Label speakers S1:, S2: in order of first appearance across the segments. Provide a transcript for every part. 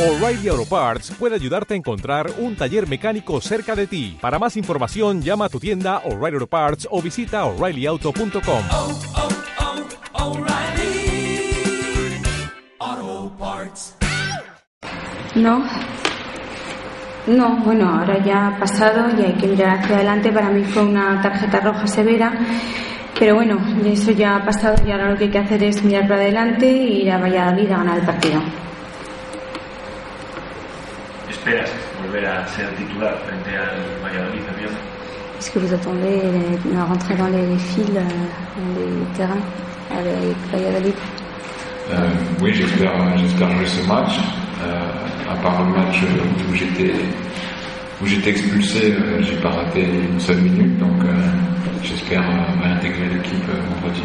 S1: O'Reilly Auto Parts puede ayudarte a encontrar un taller mecánico cerca de ti. Para más información, llama a tu tienda O'Reilly Auto Parts o visita oreillyauto.com.
S2: oh, oh, Parts.
S3: No. No, bueno, ahora ya ha pasado y hay que mirar hacia adelante. Para mí fue una tarjeta roja severa. Pero bueno, eso ya ha pasado y ahora lo que hay que hacer es mirar para adelante e ir a Valladolid a ganar el partido.
S4: ¿Esperas volver a ser titular frente al Valladolid el viernes?
S3: Est-ce que vous attendez euh, la rentrer dans les fils, euh, dans les terrains avec Valladolid?
S5: Euh, oui, j'espère, j'espère jouer ce match. Euh, à part le match où j'étais, où j'étais expulsé, euh, j'ai pas raté une seule minute, donc euh, j'espère euh, intégrer l'équipe euh, vendredi.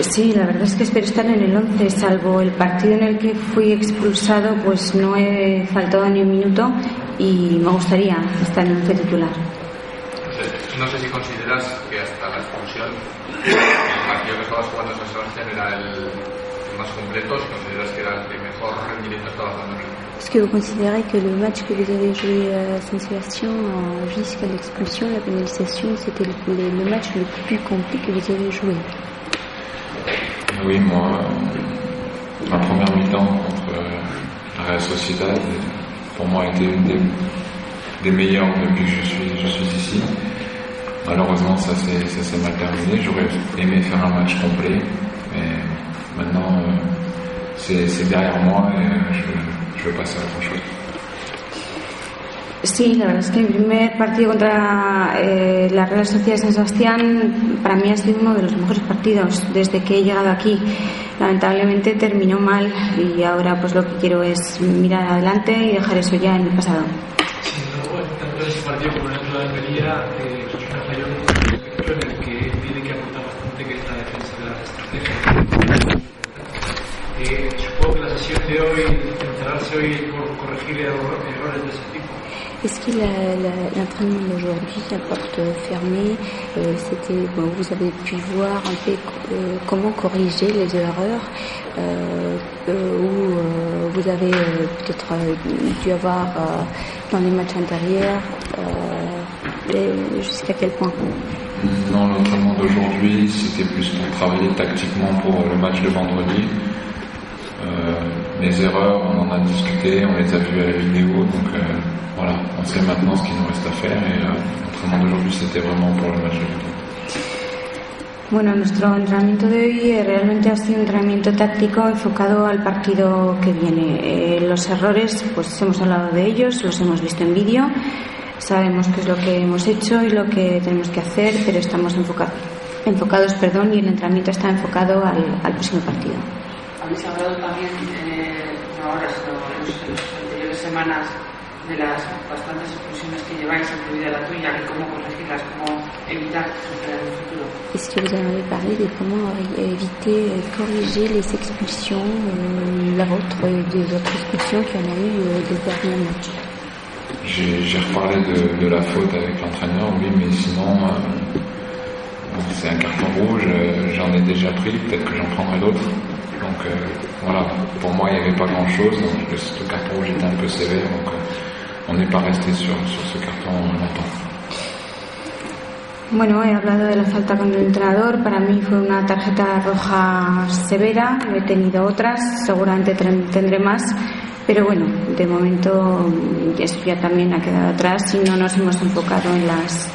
S3: Sí, la verdad es que espero estar en el 11, salvo el partido en el que fui expulsado, pues no he faltado ni un minuto y me gustaría estar en el 11 titular.
S6: No sé si consideras que hasta la expulsión el partido que estabas jugando en San Sebastián era el, el más completo, si consideras que era el que mejor rendimiento estaba dando en el
S3: Est-ce que vous considérez que le match que vous avez joué à Saint-Sébastien jusqu'à l'expulsion, la pénalisation, c'était le, le- le match le plus complet que vous avez joué
S5: Oui, moi, euh, ma première mi-temps contre euh, la Real Sociedad, pour moi, a été une des, meilleures depuis que je suis, ici. Malheureusement, ça s'est mal terminé. J'aurais aimé faire un match complet, mais maintenant, euh, c'est derrière moi et euh, je, je passer à autre chose.
S3: Sí, la verdad es que mi primer partido contra eh, la Real Sociedad de San Sebastián para mí ha sido uno de los mejores partidos desde que he llegado aquí. Lamentablemente terminó mal y ahora pues lo que quiero es mirar adelante y dejar eso ya en el pasado.
S7: Sí, tanto ese partido como el otro de eh, un en el que tiene que bastante, que es defensa. Eh, supongo que la sesión de hoy, encerrarse hoy por corregir error- errores de ese tipo.
S3: Est-ce que la- la- l'entraînement d'aujourd'hui à porte fermée, euh, c'était, vous avez pu voir un peu euh, comment corriger les erreurs euh, euh, euh, vous avez peut-être dû avoir dans les matchs antérieurs, et jusqu'à quel point?
S5: Non, l'entraînement d'aujourd'hui, c'était plus pour travailler tactiquement pour le match de vendredi. Les erreurs, on en a discuté, on les a vues à la vidéo, donc euh, voilà, on sait maintenant ce qu'il nous reste à faire et euh, l'entraînement d'aujourd'hui, c'était vraiment pour le match de.
S3: Bueno, nuestro entrenamiento de hoy eh, realmente ha sido un entrenamiento táctico enfocado al partido que viene. Eh, los errores, pues hemos hablado de ellos, los hemos visto en vídeo, sabemos qué es lo que hemos hecho y lo que tenemos que hacer, pero estamos enfoca- enfocados perdón, y el entrenamiento está enfocado al, al próximo partido.
S8: Habéis hablado también, anteriores semanas, de las bastantes expulsiones que lleváis, incluida la tuya, y cómo corregirlas, cómo evitar que en el futuro.
S3: Est-ce que vous en avez parlé de comment euh, éviter, euh, corriger les expulsions, euh, la vôtre et des autres expulsions qu'il y en a eu euh, des derniers matchs?
S5: J'ai j'ai reparlé de, de la faute avec l'entraîneur, oui, mais sinon, euh, c'est un carton rouge, euh, j'en ai déjà pris, peut-être que j'en prendrai d'autres. Donc euh, voilà, pour moi, il n'y avait pas grand-chose, donc le, carton rouge était un peu sévère, donc euh, on n'est pas resté sur, sur ce carton longtemps.
S3: Bueno, he hablado de la falta con el entrenador. Para mí fue una tarjeta roja severa. He tenido otras, seguramente tendré más. Pero bueno, de momento eso ya también ha quedado atrás y no nos hemos enfocado en las,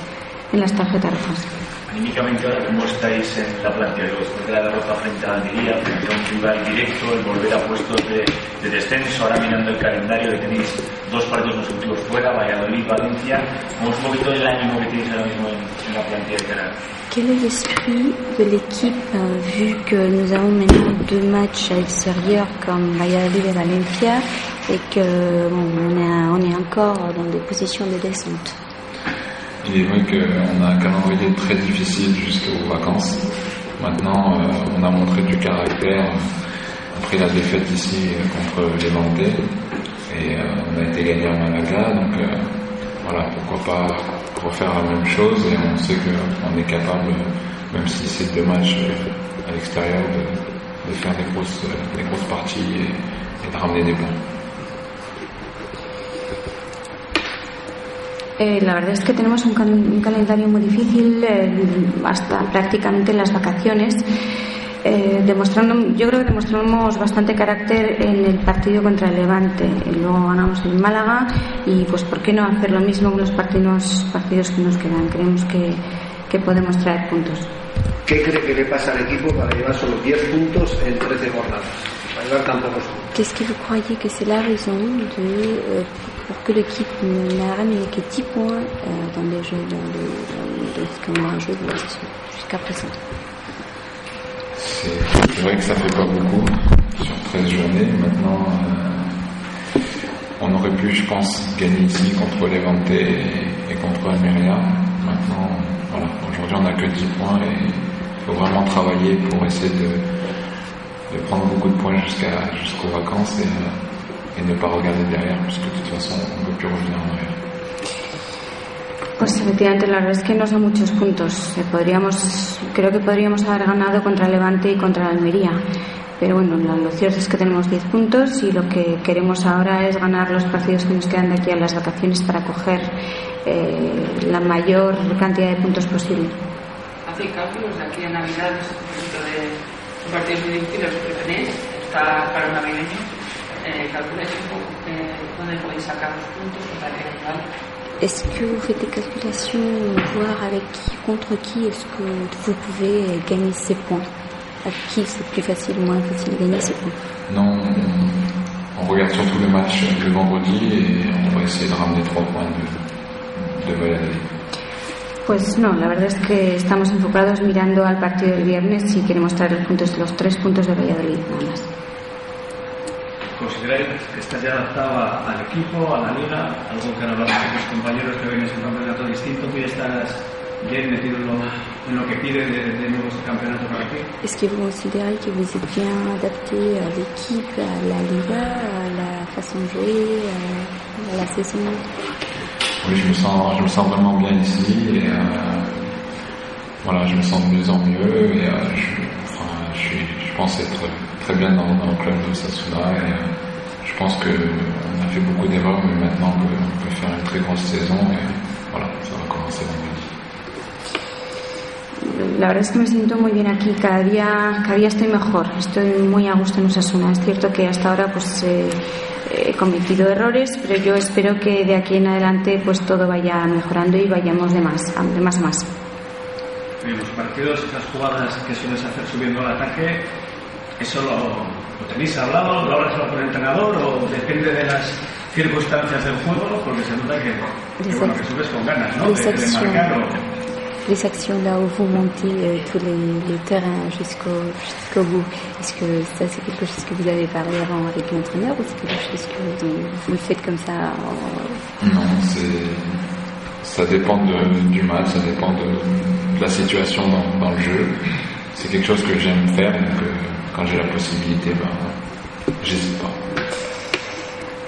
S3: en las tarjetas rojas.
S4: Anímicamente ahora, ¿cómo estáis en la plantilla? Después de la derrota frente a Almería, frente a un rival directo, el volver a puestos de, de descenso, ahora mirando el calendario que tenéis dos partidos consecutivos fuera, Valladolid, Valencia, ¿cómo es un poquito el ánimo que tenéis ahora mismo en, en la plantilla de?
S3: Quel est l'esprit de l'équipe euh, vu que nous avons maintenant deux matchs à l'extérieur comme Valladolid et Valencia et que bon, on, est, on est encore dans des positions de descente?
S5: Il est vrai qu'on a un calendrier très difficile jusqu'aux vacances. Maintenant, euh, on a montré du caractère après la défaite ici contre les Vendée. Et euh, on a été gagné à Malaga, donc euh, voilà, pourquoi pas refaire la même chose. Et on sait qu'on est capable, même si c'est deux matchs à l'extérieur, de, faire des grosses, des grosses parties et de ramener des points.
S3: Eh, la verdad es que tenemos un, cal- un calendario muy difícil eh, hasta prácticamente las vacaciones. eh, demostrando, yo creo que demostramos bastante carácter en el partido contra el Levante. Luego ganamos en Málaga y pues por qué no hacer lo mismo con los partidos, partidos que nos quedan. Creemos que, que podemos traer puntos.
S9: ¿Qué cree que le pasa al equipo para llevar solo 10 puntos en 13 jornadas?
S10: Qu'est-ce que vous croyez que c'est la raison de, euh, pour que l'équipe n'a ramené que 10 points euh, dans les jeux, dans le, dans le, dans le jeu de l'Est jusqu'à présent?
S5: C'est vrai que ça fait pas beaucoup sur 13 journées. Maintenant, euh, on aurait pu, je pense, gagner ici contre Levante et, et contre Almeria. Maintenant, voilà, aujourd'hui on n'a que 10 points et il faut vraiment travailler pour essayer de, de prendre beaucoup de points jusqu'à jusqu'aux vacances et, euh, et ne pas regarder derrière, parce que de toute façon on ne peut plus revenir en arrière.
S3: Pues efectivamente, la verdad es que no son muchos puntos. Eh, Podríamos, creo que podríamos haber ganado contra Levante y contra Almería. Pero bueno, lo, lo cierto es que tenemos 10 puntos y lo que queremos ahora es ganar los partidos que nos quedan de aquí a las vacaciones para coger eh, la mayor cantidad de puntos posible.
S8: Hacéis cálculos de aquí a Navidad, ese poquito de partidos muy difíciles que tenéis, está para un navideño. Eh, calculáis un poco eh, dónde podéis sacar los puntos para que rival.
S10: Est-ce que vous faites des calculations, voir avec qui, contre qui est-ce que vous pouvez gagner ces points? Avec qui c'est plus facile ou moins facile de gagner ces points?
S5: Non, on, regarde surtout le match le vendredi et on va essayer de ramener 3 points de, de Valladolid.
S3: Pues no, la verdad es que estamos enfocados mirando al partido del viernes y queremos traer los, puntos, los tres puntos de Valladolid nada más.
S4: ¿Consideráis que estás ya adaptado al equipo, a la liga? Algo que han hablado con tus compañeros que vienes en un campeonato distinto, tú ya estás bien metido en lo, en lo que pide de, de nuevo este campeonato para ti.
S10: Est-ce que vous considérez que vous êtes bien adapté à l'équipe, à la Liga, à la façon de jouer, à la saison
S5: Oui, je me sens, je me sens vraiment bien ici et euh, je me sens de mieux en mieux et euh, je, pense être très bien dans, le club de Sasuna et euh, je pense que on a fait beaucoup d'erreurs, mais maintenant on peut, faire une très grosse saison et ça va commencer vendredi.
S3: La verdad es que me siento muy bien aquí, cada día, cada día estoy mejor, estoy muy a gusto en Osasuna. Es cierto que hasta ahora pues eh, he cometido errores, pero yo espero que de aquí en adelante pues todo vaya mejorando y vayamos de más, de más a más.
S4: En los partidos, esas jugadas que sueles hacer subiendo al ataque, ¿eso lo, lo tenéis hablado? ¿Lo hablas con el entrenador o depende de las circunstancias del juego? Porque se nota que, que, bueno, que subes con ganas, ¿no? De, de marcar o...
S10: Les actions là où vous montez euh, tous les, terrains jusqu'au jusqu'au bout, est-ce que ça c'est quelque chose que vous avez parlé avant avec l'entraîneur ou c'est quelque chose que vous, vous faites comme ça en-
S5: Non, ça dépend du match, ça dépend de, la situation dans, dans le jeu. C'est quelque chose que j'aime faire, donc euh, quand j'ai la possibilité, ben, j'hésite pas.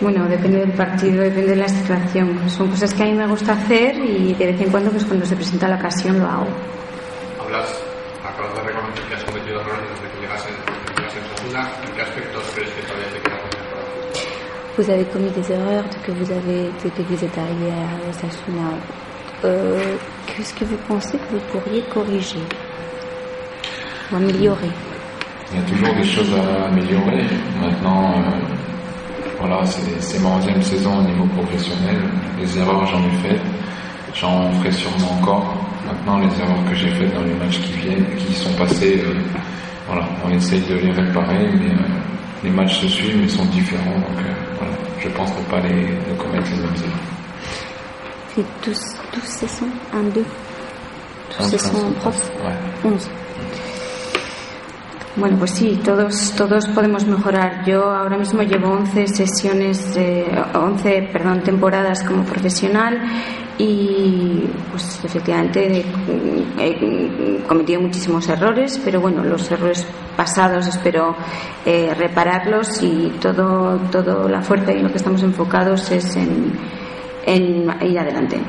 S3: Bueno, depende del partido, depende de la situación. Son cosas que a mí me gusta hacer y de vez en cuando pues cuando se presenta la ocasión lo hago.
S6: Hablas, acabas de reconocer que has cometido errores desde que llegas en, llegas en Sasuna. ¿En qué aspectos crees que todavía te queda por mejorar?
S10: Vous avez commis des erreurs que vous, avez, que vous êtes arrivé à Osasuna. Euh, Qu'est-ce que vous pensez que vous pourriez corriger ou améliorer
S5: Il y a toujours des choses à améliorer. Maintenant, euh, voilà, c'est ma onzième saison au niveau professionnel. Les erreurs, j'en ai fait. J'en ferai sûrement encore. Maintenant, les erreurs que j'ai faites dans les matchs qui viennent, qui sont passés, euh, voilà, on essaye de les réparer, mais euh, les matchs se suivent, mais sont différents. Donc, euh, voilà, je pense ne pas les, ne commettre les mêmes erreurs.
S10: C'est 12, 12 saisons 1, 2 12
S5: 11,
S10: saisons
S5: 11,
S10: prof?
S5: ouais.
S10: 11.
S3: Bueno, pues sí, todos, todos podemos mejorar. Yo ahora mismo llevo 11 sesiones, eh, 11, perdón, temporadas como profesional y pues efectivamente he cometido muchísimos errores, pero bueno, los errores pasados espero eh, repararlos y todo, todo la fuerza y lo que estamos enfocados es en ir adelante.